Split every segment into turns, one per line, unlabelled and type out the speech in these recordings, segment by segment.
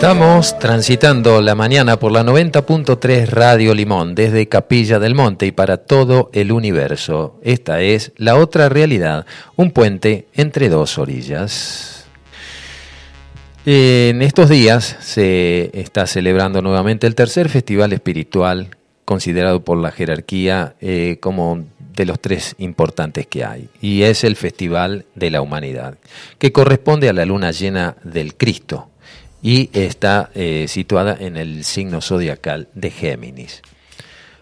Estamos transitando la mañana por la 90.3 Radio Limón desde Capilla del Monte y para todo el universo. Esta es la otra realidad, un puente entre dos orillas. En estos días se está celebrando nuevamente el tercer festival espiritual considerado por la jerarquía eh, como de los tres importantes que hay, y es el Festival de la Humanidad, que corresponde a la luna llena del Cristo y está eh, situada en el signo zodiacal de Géminis.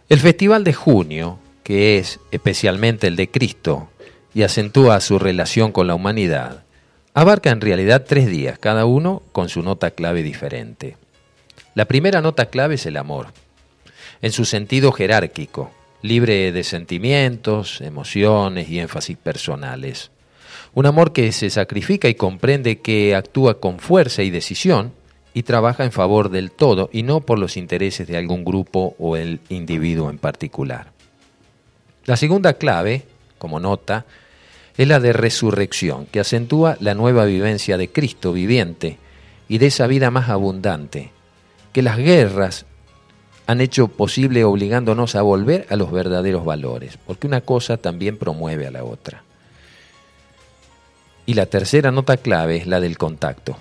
El festival de junio, que es especialmente el de Cristo y acentúa su relación con la humanidad, abarca en realidad tres días, cada uno con su nota clave diferente. La primera nota clave es el amor, en su sentido jerárquico, libre de sentimientos, emociones y énfasis personales. Un amor que se sacrifica y comprende que actúa con fuerza y decisión y trabaja en favor del todo y no por los intereses de algún grupo o el individuo en particular. La segunda clave, como nota, es la de resurrección, que acentúa la nueva vivencia de Cristo viviente y de esa vida más abundante, que las guerras han hecho posible obligándonos a volver a los verdaderos valores, porque una cosa también promueve a la otra. Y la tercera nota clave es la del contacto.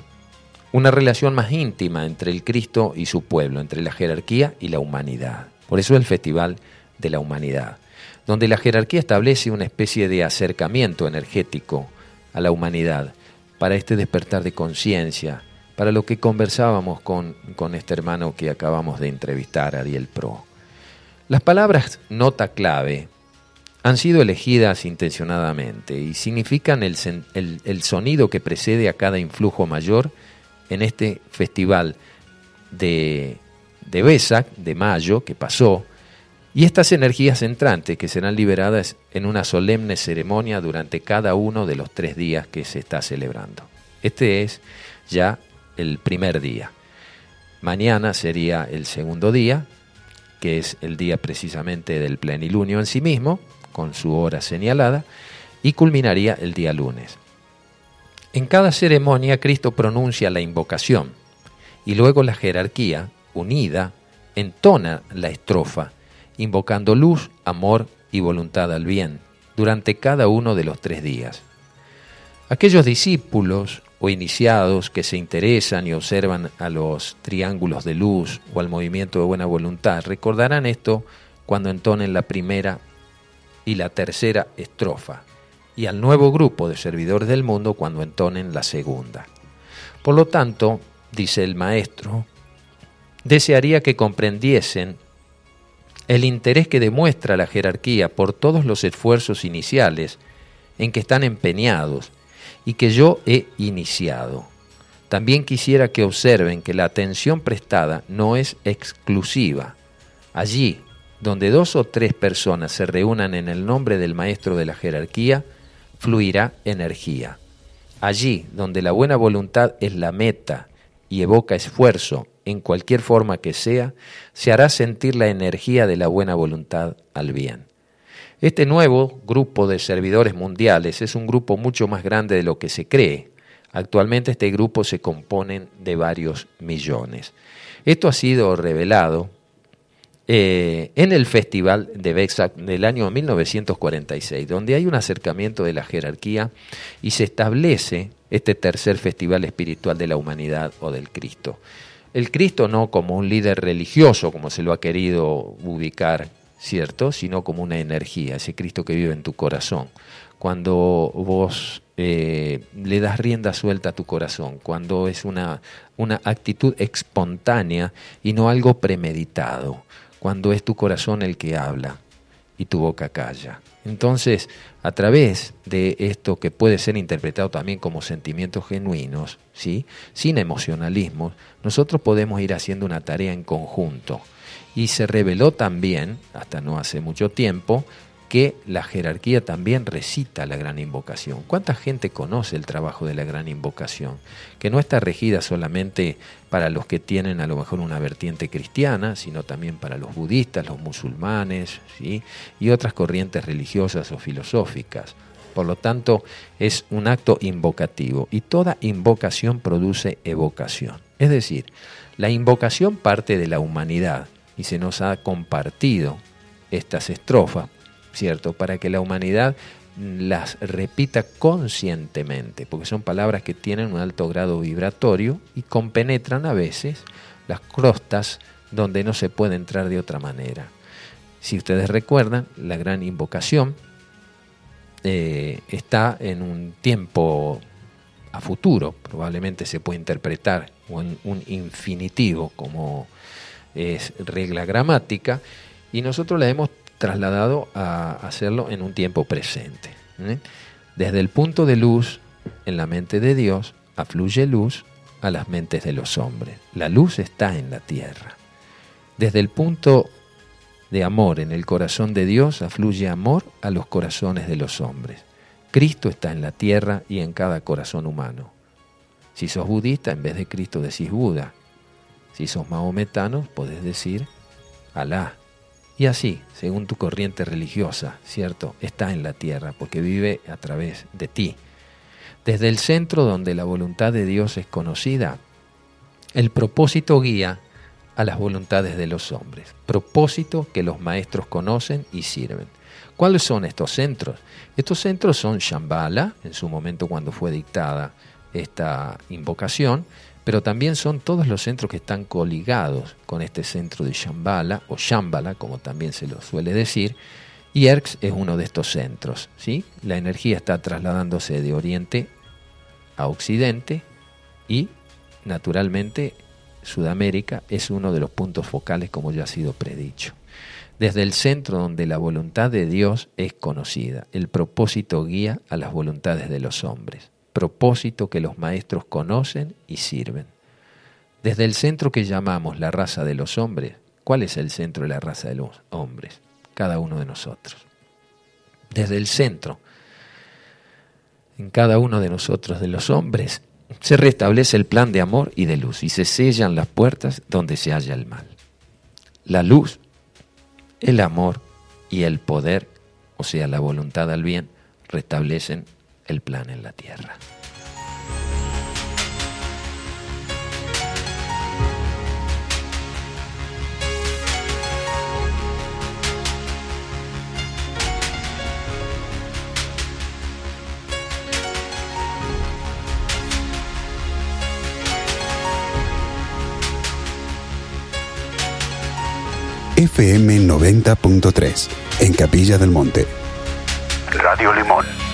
Una relación más íntima entre el Cristo y su pueblo, entre la jerarquía y la humanidad. Por eso el Festival de la Humanidad, donde la jerarquía establece una especie de acercamiento energético a la humanidad para este despertar de conciencia, para lo que conversábamos con, con este hermano que acabamos de entrevistar, Ariel Pro. Las palabras nota clave han sido elegidas intencionadamente y significan el, sonido que precede a cada influjo mayor en este festival de, de Besac, de mayo, que pasó, y estas energías entrantes que serán liberadas en una solemne ceremonia durante cada uno de los tres días que se está celebrando. Este es ya el primer día. Mañana sería el segundo día, que es el día precisamente del plenilunio en sí mismo, con su hora señalada y culminaría el día lunes. En cada ceremonia Cristo pronuncia la invocación y luego la jerarquía, unida, entona la estrofa, invocando luz, amor y voluntad al bien durante cada uno de los tres días. Aquellos discípulos o iniciados que se interesan y observan a los triángulos de luz o al movimiento de buena voluntad recordarán esto cuando entonen la primera y la tercera estrofa, y al nuevo grupo de servidores del mundo cuando entonen la segunda. Por lo tanto, dice el maestro, desearía que comprendiesen el interés que demuestra la jerarquía por todos los esfuerzos iniciales en que están empeñados y que yo he iniciado. También quisiera que observen que la atención prestada no es exclusiva. Allí, donde dos o tres personas se reúnan en el nombre del maestro de la jerarquía, fluirá energía. Allí donde la buena voluntad es la meta y evoca esfuerzo en cualquier forma que sea, se hará sentir la energía de la buena voluntad al bien. Este nuevo grupo de servidores mundiales es un grupo mucho más grande de lo que se cree. Actualmente este grupo se compone de varios millones. Esto ha sido revelado eh, en el Festival de Bexac del año 1946, donde hay un acercamiento de la jerarquía y se establece este tercer Festival Espiritual de la Humanidad o del Cristo. El Cristo no como un líder religioso, como se lo ha querido ubicar, ¿cierto? Sino como una energía, ese Cristo que vive en tu corazón. Cuando vos eh, le das rienda suelta a tu corazón, cuando es una, una actitud espontánea y no algo premeditado cuando es tu corazón el que habla y tu boca calla. Entonces, a través de esto que puede ser interpretado también como sentimientos genuinos, ¿sí? sin emocionalismo, nosotros podemos ir haciendo una tarea en conjunto. Y se reveló también, hasta no hace mucho tiempo, que la jerarquía también recita la gran invocación. ¿Cuánta gente conoce el trabajo de la gran invocación? Que no está regida solamente para los que tienen a lo mejor una vertiente cristiana, sino también para los budistas, los musulmanes y otras corrientes religiosas o filosóficas. Por lo tanto, es un acto invocativo y toda invocación produce evocación. Es decir, la invocación parte de la humanidad y se nos ha compartido estas estrofas, ¿cierto? Para que la humanidad las repita conscientemente, porque son palabras que tienen un alto grado vibratorio y compenetran a veces las crostas donde no se puede entrar de otra manera. Si ustedes recuerdan, la gran invocación eh, está en un tiempo a futuro, probablemente se puede interpretar un, un infinitivo como es regla gramática, y nosotros la hemos trasladado a hacerlo en un tiempo presente. ¿eh? Desde el punto de luz en la mente de Dios, afluye luz a las mentes de los hombres. La luz está en la tierra. Desde el punto de amor en el corazón de Dios, afluye amor a los corazones de los hombres. Cristo está en la tierra y en cada corazón humano. Si sos budista, en vez de Cristo decís Buda. Si sos maometano, podés decir Alá. Y así, según tu corriente religiosa, ¿cierto? Está en la tierra porque vive a través de ti. Desde el centro donde la voluntad de Dios es conocida, el propósito guía a las voluntades de los hombres. Propósito que los maestros conocen y sirven. ¿Cuáles son estos centros? Estos centros son Shambhala, en su momento cuando fue dictada esta invocación, pero también son todos los centros que están coligados con este centro de Shambhala, o Shambhala, como también se lo suele decir, y ERX es uno de estos centros. ¿sí? La energía está trasladándose de oriente a occidente y, naturalmente, Sudamérica es uno de los puntos focales, como ya ha sido predicho. Desde el centro donde la voluntad de Dios es conocida, el propósito guía a las voluntades de los hombres propósito que los maestros conocen y sirven. Desde el centro que llamamos la raza de los hombres, ¿cuál es el centro de la raza de los hombres? Cada uno de nosotros. Desde el centro, en cada uno de nosotros, de los hombres, se restablece el plan de amor y de luz y se sellan las puertas donde se halla el mal. La luz, el amor y el poder, o sea, la voluntad al bien, restablecen el plan en la tierra.
FM 90.3 en Capilla del Monte. Radio Limón.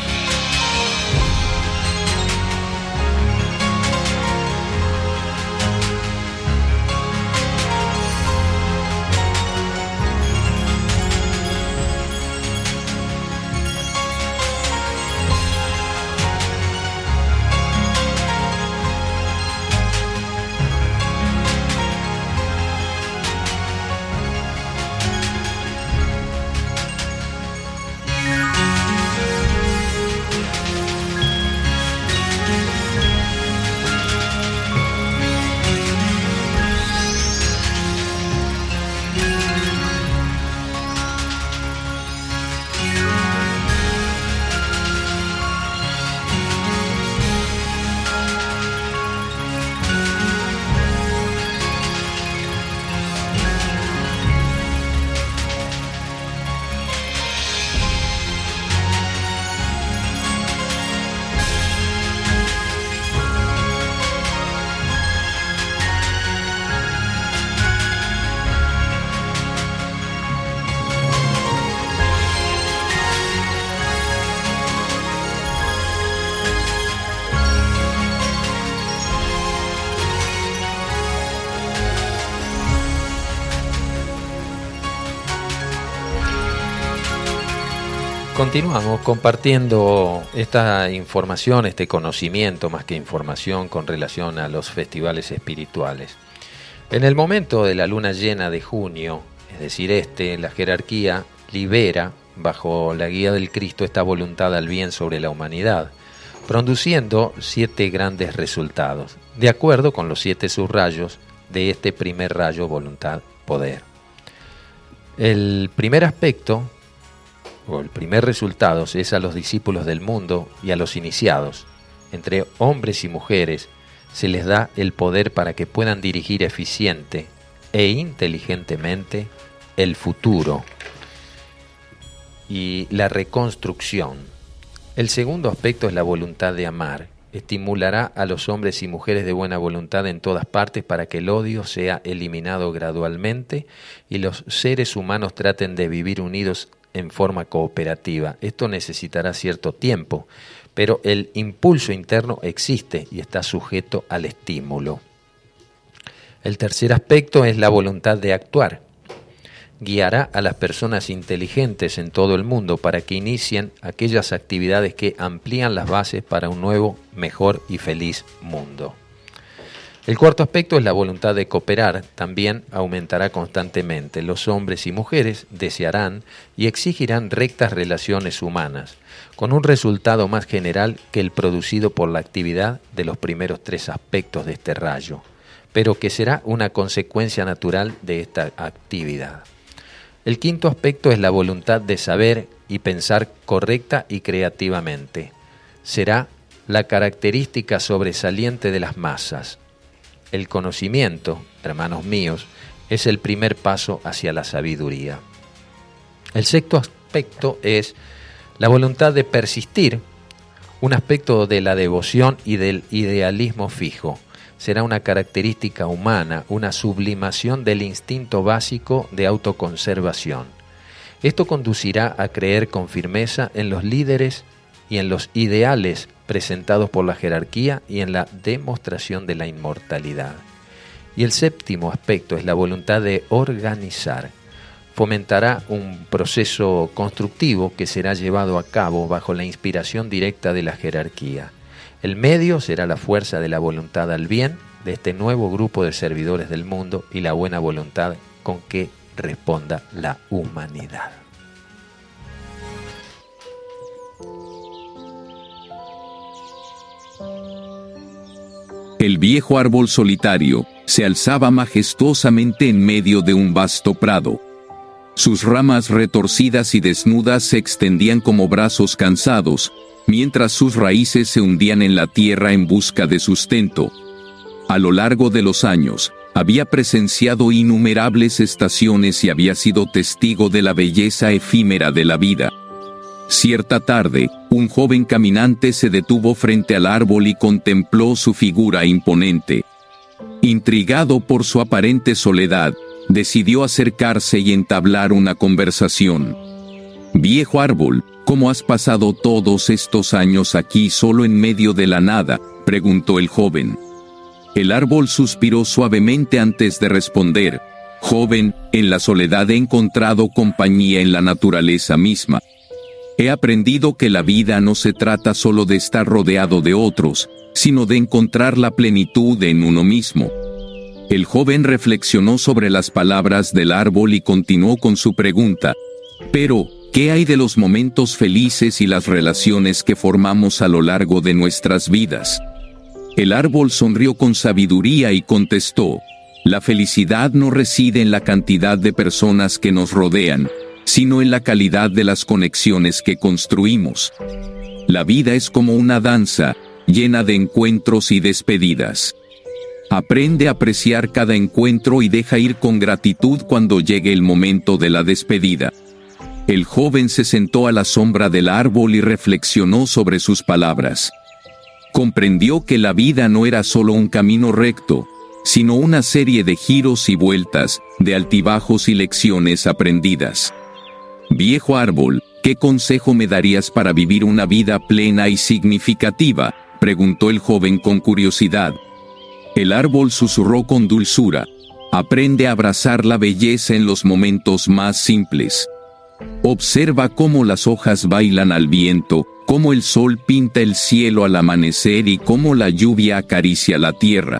Continuamos compartiendo esta información, este conocimiento más que información con relación a los festivales espirituales. En el momento de la luna llena de junio, es decir, este, la jerarquía libera, bajo la guía del Cristo, esta voluntad al bien sobre la humanidad, produciendo siete grandes resultados, de acuerdo con los siete subrayos de este primer rayo voluntad-poder. El primer aspecto el primer resultado es a los discípulos del mundo y a los iniciados, entre hombres y mujeres, se les da el poder para que puedan dirigir eficiente e inteligentemente el futuro y la reconstrucción. El segundo aspecto es la voluntad de amar. Estimulará a los hombres y mujeres de buena voluntad en todas partes para que el odio sea eliminado gradualmente y los seres humanos traten de vivir unidos en forma cooperativa. Esto necesitará cierto tiempo, pero el impulso interno existe y está sujeto al estímulo. El tercer aspecto es la voluntad de actuar. Guiará a las personas inteligentes en todo el mundo para que inicien aquellas actividades que amplían las bases para un nuevo, mejor y feliz mundo. El cuarto aspecto es la voluntad de cooperar. También aumentará constantemente. Los hombres y mujeres desearán y exigirán rectas relaciones humanas, con un resultado más general que el producido por la actividad de los primeros tres aspectos de este rayo, pero que será una consecuencia natural de esta actividad. El quinto aspecto es la voluntad de saber y pensar correcta y creativamente. Será la característica sobresaliente de las masas el conocimiento, hermanos míos, es el primer paso hacia la sabiduría. El sexto aspecto es la voluntad de persistir, un aspecto de la devoción y del idealismo fijo. Será una característica humana, una sublimación del instinto básico de autoconservación. Esto conducirá a creer con firmeza en los líderes y en los ideales presentados por la jerarquía y en la demostración de la inmortalidad. Y el séptimo aspecto es la voluntad de organizar. Fomentará un proceso constructivo que será llevado a cabo bajo la inspiración directa de la jerarquía. El medio será la fuerza de la voluntad al bien de este nuevo grupo de servidores del mundo y la buena voluntad con que responda la humanidad.
El viejo árbol solitario se alzaba majestuosamente en medio de un vasto prado. Sus ramas retorcidas y desnudas se extendían como brazos cansados, mientras sus raíces se hundían en la tierra en busca de sustento. A lo largo de los años, había presenciado innumerables estaciones y había sido testigo de la belleza efímera de la vida. Cierta tarde, un joven caminante se detuvo frente al árbol y contempló su figura imponente. Intrigado por su aparente soledad, decidió acercarse y entablar una conversación. Viejo árbol, ¿cómo has pasado todos estos años aquí solo en medio de la nada? preguntó el joven. El árbol suspiró suavemente antes de responder, Joven, en la soledad he encontrado compañía en la naturaleza misma. He aprendido que la vida no se trata solo de estar rodeado de otros, sino de encontrar la plenitud en uno mismo. El joven reflexionó sobre las palabras del árbol y continuó con su pregunta. Pero, ¿qué hay de los momentos felices y las relaciones que formamos a lo largo de nuestras vidas? El árbol sonrió con sabiduría y contestó, La felicidad no reside en la cantidad de personas que nos rodean, sino en la calidad de las conexiones que construimos. La vida es como una danza, llena de encuentros y despedidas. Aprende a apreciar cada encuentro y deja ir con gratitud cuando llegue el momento de la despedida. El joven se sentó a la sombra del árbol y reflexionó sobre sus palabras. Comprendió que la vida no era solo un camino recto, sino una serie de giros y vueltas, de altibajos y lecciones aprendidas. Viejo árbol, ¿qué consejo me darías para vivir una vida plena y significativa? preguntó el joven con curiosidad. El árbol susurró con dulzura. Aprende a abrazar la belleza en los momentos más simples. Observa cómo las hojas bailan al viento, cómo el sol pinta el cielo al amanecer y cómo la lluvia acaricia la tierra.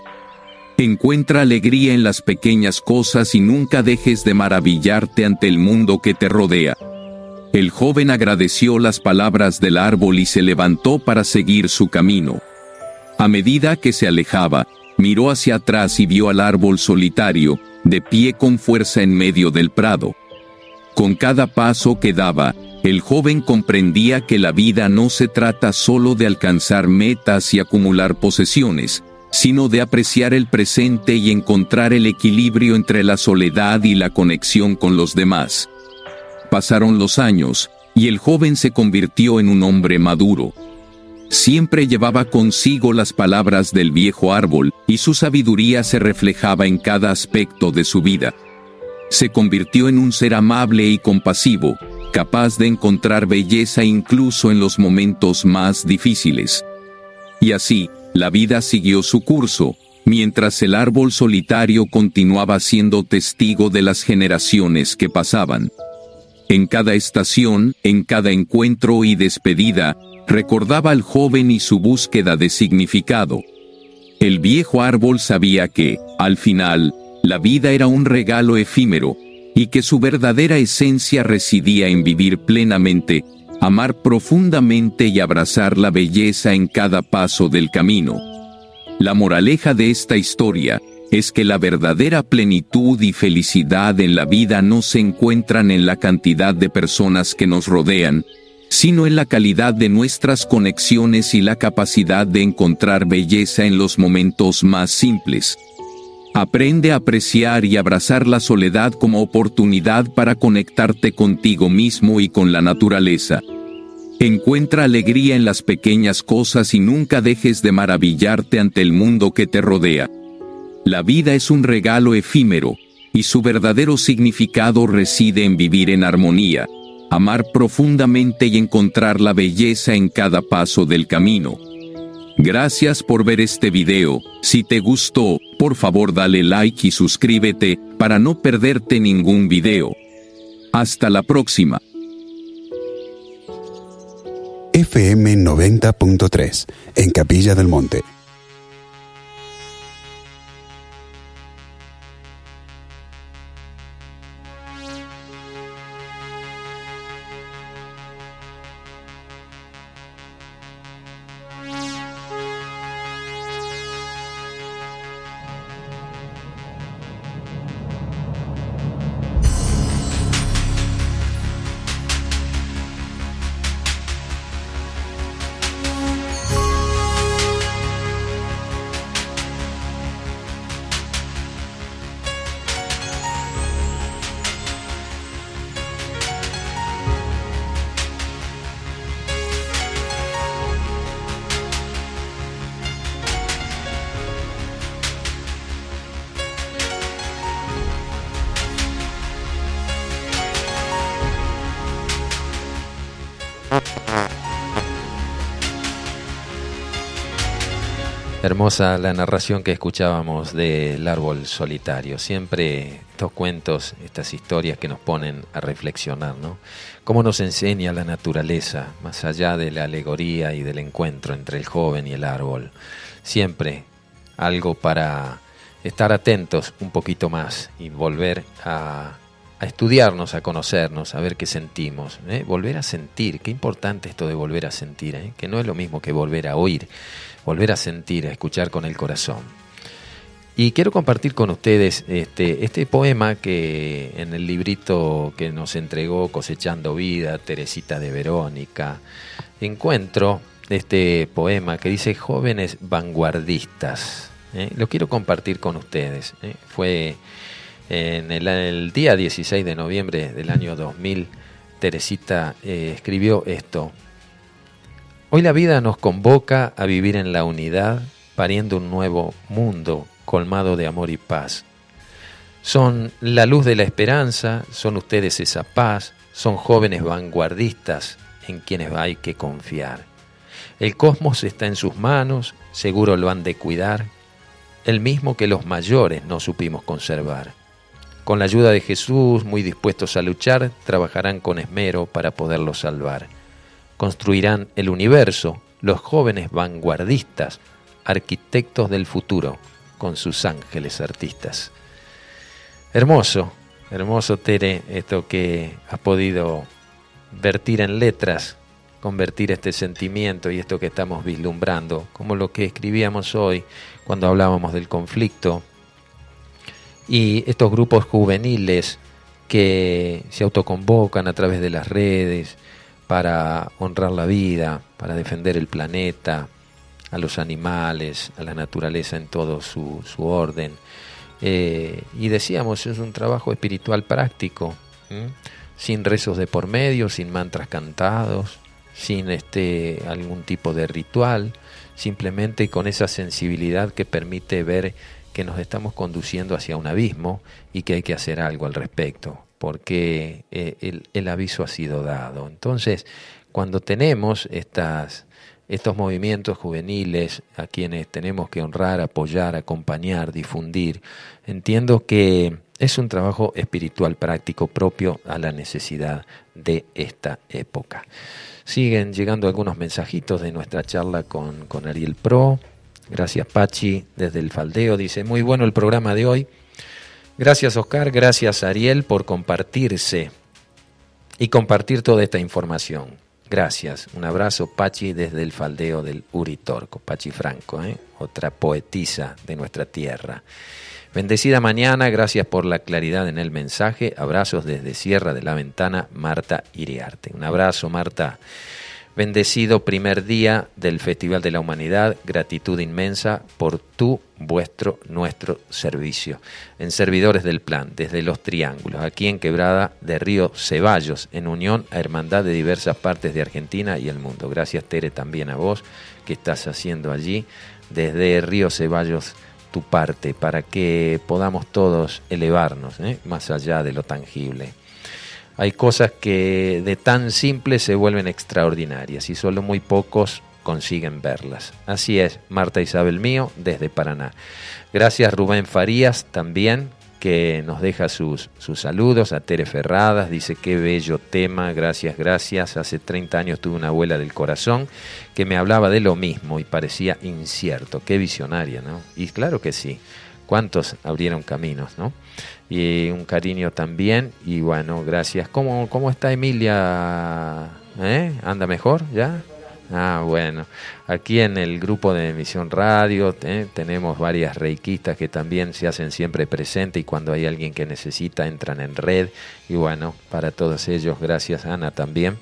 Encuentra alegría en las pequeñas cosas y nunca dejes de maravillarte ante el mundo que te rodea. El joven agradeció las palabras del árbol y se levantó para seguir su camino. A medida que se alejaba, miró hacia atrás y vio al árbol solitario, de pie con fuerza en medio del prado. Con cada paso que daba, el joven comprendía que la vida no se trata solo de alcanzar metas y acumular posesiones, sino de apreciar el presente y encontrar el equilibrio entre la soledad y la conexión con los demás. Pasaron los años, y el joven se convirtió en un hombre maduro. Siempre llevaba consigo las palabras del viejo árbol, y su sabiduría se reflejaba en cada aspecto de su vida. Se convirtió en un ser amable y compasivo, capaz de encontrar belleza incluso en los momentos más difíciles. Y así, la vida siguió su curso, mientras el árbol solitario continuaba siendo testigo de las generaciones que pasaban. En cada estación, en cada encuentro y despedida, recordaba al joven y su búsqueda de significado. El viejo árbol sabía que, al final, la vida era un regalo efímero, y que su verdadera esencia residía en vivir plenamente amar profundamente y abrazar la belleza en cada paso del camino. La moraleja de esta historia es que la verdadera plenitud y felicidad en la vida no se encuentran en la cantidad de personas que nos rodean, sino en la calidad de nuestras conexiones y la capacidad de encontrar belleza en los momentos más simples. Aprende a apreciar y abrazar la soledad como oportunidad para conectarte contigo mismo y con la naturaleza. Encuentra alegría en las pequeñas cosas y nunca dejes de maravillarte ante el mundo que te rodea. La vida es un regalo efímero, y su verdadero significado reside en vivir en armonía, amar profundamente y encontrar la belleza en cada paso del camino. Gracias por ver este video, si te gustó, por favor dale like y suscríbete, para no perderte ningún video. Hasta la próxima.
FM 90.3, en Capilla del Monte.
Hermosa la narración que escuchábamos del árbol solitario. Siempre estos cuentos, estas historias que nos ponen a reflexionar, ¿no? Cómo nos enseña la naturaleza, más allá de la alegoría y del encuentro entre el joven y el árbol. Siempre algo para estar atentos un poquito más y volver a, estudiarnos, a conocernos, a ver qué sentimos. ¿eh? Volver a sentir, qué importante esto de volver a sentir, ¿eh? que no es lo mismo que volver a oír volver a sentir, a escuchar con el corazón. Y quiero compartir con ustedes este, este poema que en el librito que nos entregó Cosechando Vida, Teresita de Verónica, encuentro este poema que dice Jóvenes Vanguardistas. ¿eh? Lo quiero compartir con ustedes. Fue en el, día 16 de noviembre del año 2000, Teresita eh, escribió esto. Hoy la vida nos convoca a vivir en la unidad, pariendo un nuevo mundo colmado de amor y paz. Son la luz de la esperanza, son ustedes esa paz, son jóvenes vanguardistas en quienes hay que confiar. El cosmos está en sus manos, seguro lo han de cuidar, el mismo que los mayores no supimos conservar. Con la ayuda de Jesús, muy dispuestos a luchar, trabajarán con esmero para poderlo salvar construirán el universo los jóvenes vanguardistas, arquitectos del futuro, con sus ángeles artistas. Hermoso, hermoso Tere, esto que has podido vertir en letras, convertir este sentimiento y esto que estamos vislumbrando, como lo que escribíamos hoy cuando hablábamos del conflicto, y estos grupos juveniles que se autoconvocan a través de las redes, para honrar la vida, para defender el planeta, a los animales, a la naturaleza en todo su, su orden. Eh, y decíamos, es un trabajo espiritual práctico, sin rezos de por medio, sin mantras cantados, sin este, algún tipo de ritual, simplemente con esa sensibilidad que permite ver que nos estamos conduciendo hacia un abismo y que hay que hacer algo al respecto, porque eh, el, el, aviso ha sido dado. Entonces, cuando tenemos estas, estos movimientos juveniles a quienes tenemos que honrar, apoyar, acompañar, difundir, entiendo que es un trabajo espiritual práctico propio a la necesidad de esta época. Siguen llegando algunos mensajitos de nuestra charla con, con Ariel Pro. Gracias Pachi desde el Faldeo. Dice, muy bueno el programa de hoy. Gracias Oscar, gracias Ariel por compartirse y compartir toda esta información. Gracias. Un abrazo Pachi desde el Faldeo del Uritorco. Pachi Franco, ¿eh? otra poetisa de nuestra tierra. Bendecida mañana, gracias por la claridad en el mensaje. Abrazos desde Sierra de la Ventana, Marta Iriarte. Un abrazo, Marta. Bendecido primer día del Festival de la Humanidad, gratitud inmensa por tu, vuestro, nuestro servicio. En Servidores del Plan, desde Los Triángulos, aquí en Quebrada de Río Ceballos, en unión a Hermandad de diversas partes de Argentina y el mundo. Gracias Tere también a vos que estás haciendo allí desde Río Ceballos tu parte para que podamos todos elevarnos ¿eh? más allá de lo tangible. Hay cosas que de tan simples se vuelven extraordinarias y solo muy pocos consiguen verlas. Así es, Marta Isabel mío, desde Paraná. Gracias Rubén Farías también, que nos deja sus, sus saludos, a Tere Ferradas, dice qué bello tema, gracias, gracias. Hace 30 años tuve una abuela del corazón que me hablaba de lo mismo y parecía incierto, qué visionaria, ¿no? Y claro que sí, cuántos abrieron caminos, ¿no? Y un cariño también, y bueno, gracias. ¿Cómo, cómo está Emilia? ¿Eh? ¿Anda mejor ya? Ah, bueno. Aquí en el grupo de Emisión Radio eh, tenemos varias reikistas que también se hacen siempre presentes y cuando hay alguien que necesita entran en red. Y bueno, para todos ellos, gracias Ana también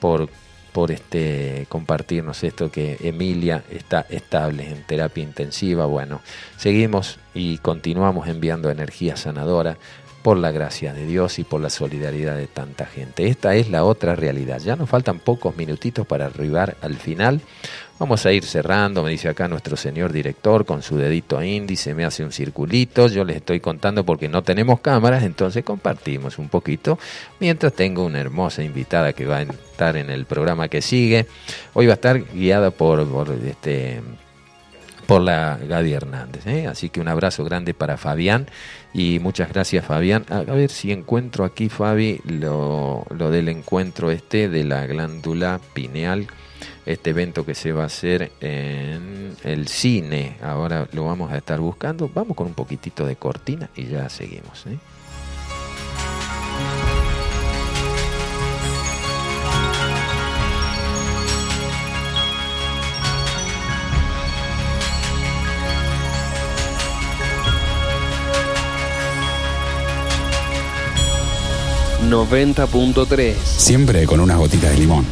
por, por este compartirnos esto que Emilia está estable en terapia intensiva. Bueno, seguimos y continuamos enviando energía sanadora por la gracia de Dios y por la solidaridad de tanta gente. Esta es la otra realidad. Ya nos faltan pocos minutitos para arribar al final. Vamos a ir cerrando, me dice acá nuestro señor director con su dedito índice, me hace un circulito, yo les estoy contando porque no tenemos cámaras, entonces compartimos un poquito, mientras tengo una hermosa invitada que va a estar en el programa que sigue. Hoy va a estar guiada por, este por la Gaby Hernández. ¿eh? Así que un abrazo grande para Fabián y muchas gracias Fabián. A, ver si encuentro aquí, Fabi, lo, lo, del encuentro este de la glándula pineal, este evento que se va a hacer en el cine. Ahora lo vamos a estar buscando. Vamos con un poquitito de cortina y ya seguimos. ¿eh?
90.3. Siempre con unas gotitas de limón.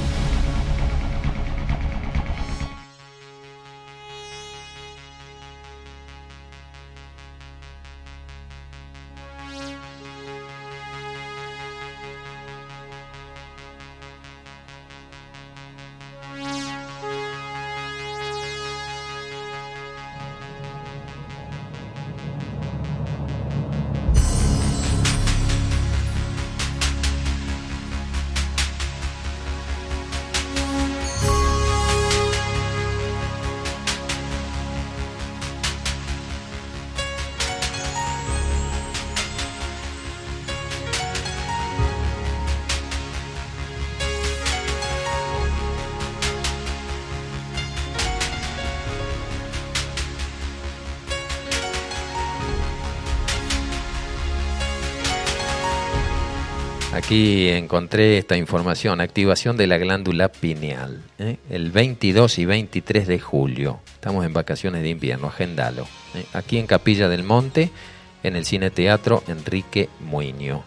Aquí encontré esta información, activación de la glándula pineal, ¿eh? el 22 y 23 de julio. Estamos en vacaciones de invierno, agendalo. ¿eh? Aquí en Capilla del Monte, en el Cine Teatro Enrique Muño.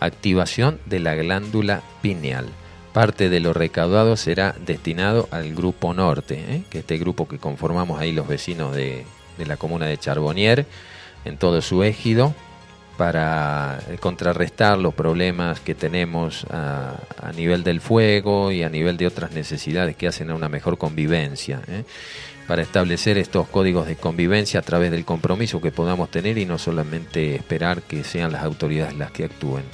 Activación de la glándula pineal. Parte de lo recaudado será destinado al Grupo Norte, ¿eh? que este grupo que conformamos ahí los vecinos de, la comuna de Charbonnier, en todo su égido, para contrarrestar los problemas que tenemos a, nivel del fuego y a nivel de otras necesidades que hacen a una mejor convivencia. ¿eh? Para establecer estos códigos de convivencia a través del compromiso que podamos tener y no solamente esperar que sean las autoridades las que actúen.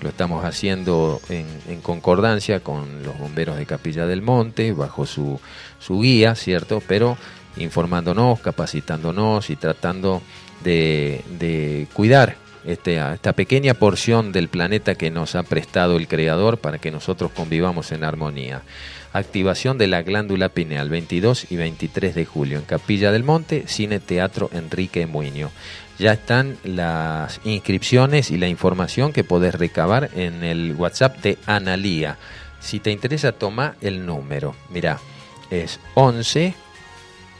Lo estamos haciendo en, concordancia con los bomberos de Capilla del Monte, bajo su, su guía, ¿cierto? Pero informándonos, capacitándonos y tratando de, de cuidar este, esta pequeña porción del planeta que nos ha prestado el Creador para que nosotros convivamos en armonía. Activación de la glándula pineal, 22 y 23 de julio, en Capilla del Monte, Cine Teatro Enrique Muño. Ya están las inscripciones y la información que podés recabar en el WhatsApp de Analía. Si te interesa, toma el número. Mira, es 11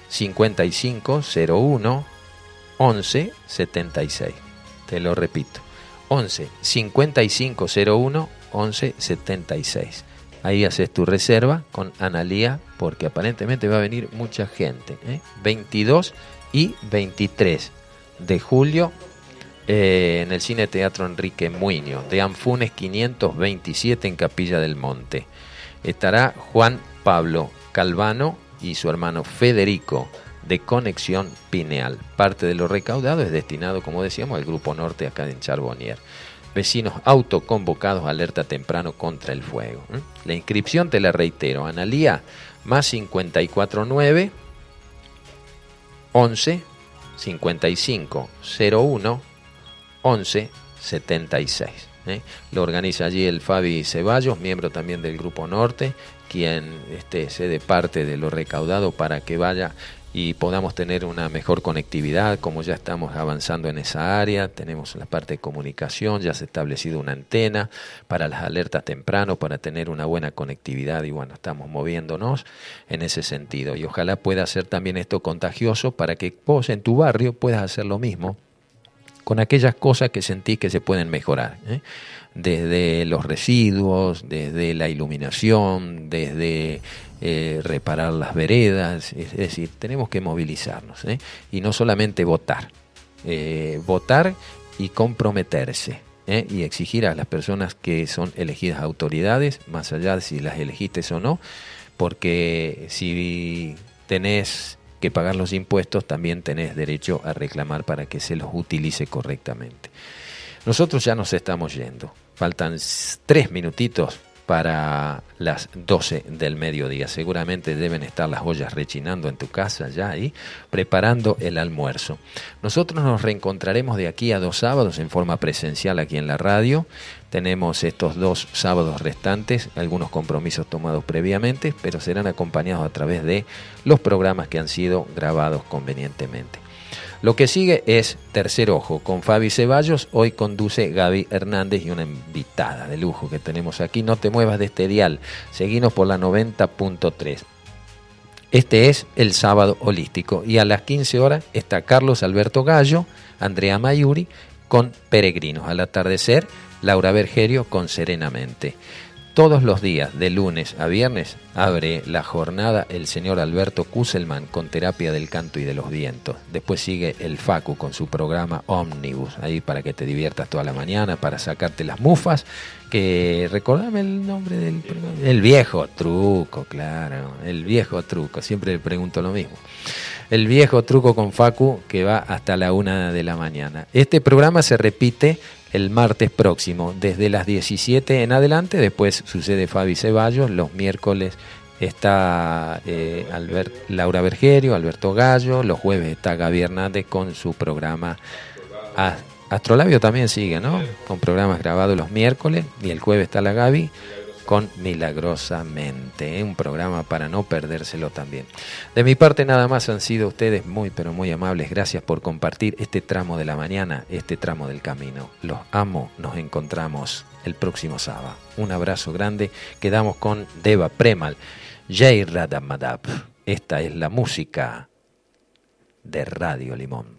5501 11 76. Te lo repito. 11 5501 11 76. Ahí haces tu reserva con Analía porque aparentemente va a venir mucha gente. 22 ¿eh? y 23 de julio eh, en el Cine Teatro Enrique Muño de Anfunes 527 en Capilla del Monte. Estará Juan Pablo Calvano y su hermano Federico de conexión pineal. Parte de lo recaudado es destinado, como decíamos, al Grupo Norte acá en Charbonnier. Vecinos autoconvocados, alerta temprano contra el fuego. La inscripción te la reitero, Analía, más 549 11 55 01 11 76. Lo organiza allí el Fabi Ceballos, miembro también del Grupo Norte, quien este, cede parte de lo recaudado para que vaya y podamos tener una mejor conectividad, como ya estamos avanzando en esa área, tenemos la parte de comunicación, ya se ha establecido una antena para las alertas temprano, para tener una buena conectividad y bueno, estamos moviéndonos en ese sentido. Y ojalá pueda ser también esto contagioso para que vos en tu barrio puedas hacer lo mismo con aquellas cosas que sentís que se pueden mejorar. ¿eh? Desde los residuos, desde la iluminación, desde eh, reparar las veredas, es, decir, tenemos que movilizarnos ¿eh? y no solamente votar, eh, votar y comprometerse y exigir a las personas que son elegidas autoridades, más allá de si las elegiste o no, porque si tenés que pagar los impuestos, también tenés derecho a reclamar para que se los utilice correctamente. Nosotros ya nos estamos yendo. Faltan tres minutitos para las 12 del mediodía. Seguramente deben estar las ollas rechinando en tu casa ya ahí, preparando el almuerzo. Nosotros nos reencontraremos de aquí a dos sábados en forma presencial aquí en la radio. Tenemos estos dos sábados restantes, algunos compromisos tomados previamente, pero serán acompañados a través de los programas que han sido grabados convenientemente. Lo que sigue es Tercer Ojo con Fabi Ceballos. Hoy conduce Gaby Hernández y una invitada de lujo que tenemos aquí. No te muevas de este dial. Seguimos por la 90.3. Este es el sábado holístico y a las 15 horas está Carlos Alberto Gallo, Andrea Mayuri con Peregrinos. Al atardecer, Laura Bergerio con Serenamente. Todos los días, de lunes a viernes, abre la jornada el señor Alberto Kusselman con terapia del canto y de los vientos. Después sigue el Facu con su programa Omnibus, ahí para que te diviertas toda la mañana, para sacarte las mufas. Que recordame el nombre del programa. El viejo truco, claro, el viejo truco, siempre le pregunto lo mismo. El viejo truco con Facu que va hasta la una de la mañana. Este programa se repite el martes próximo, desde las 17 en adelante. Después sucede Fabi Ceballos, los miércoles está eh, Laura Bergerio, Alberto Gallo, los jueves está Gaby Hernández con su programa Astrolabio también sigue, ¿no? Con programas grabados los miércoles y el jueves está la Gaby con Milagrosamente, ¿eh? un programa para no perdérselo también. De mi parte nada más han sido ustedes muy pero muy amables, gracias por compartir este tramo de la mañana, este tramo del camino. Los amo, nos encontramos el próximo sábado. Un abrazo grande, quedamos con Deva Premal, Jay Radamadab. Esta es la música de Radio Limón.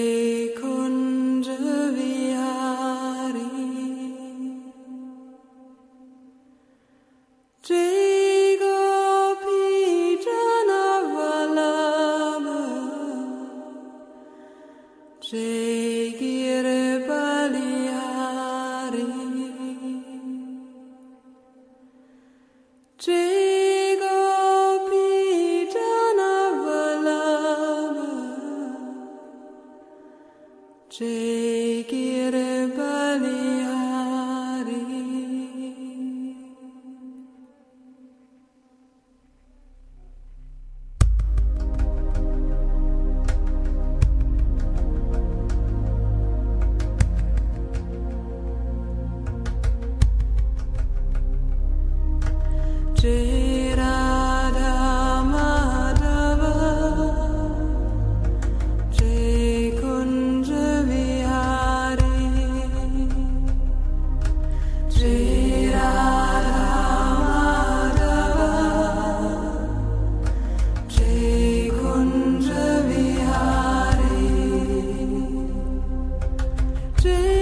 day.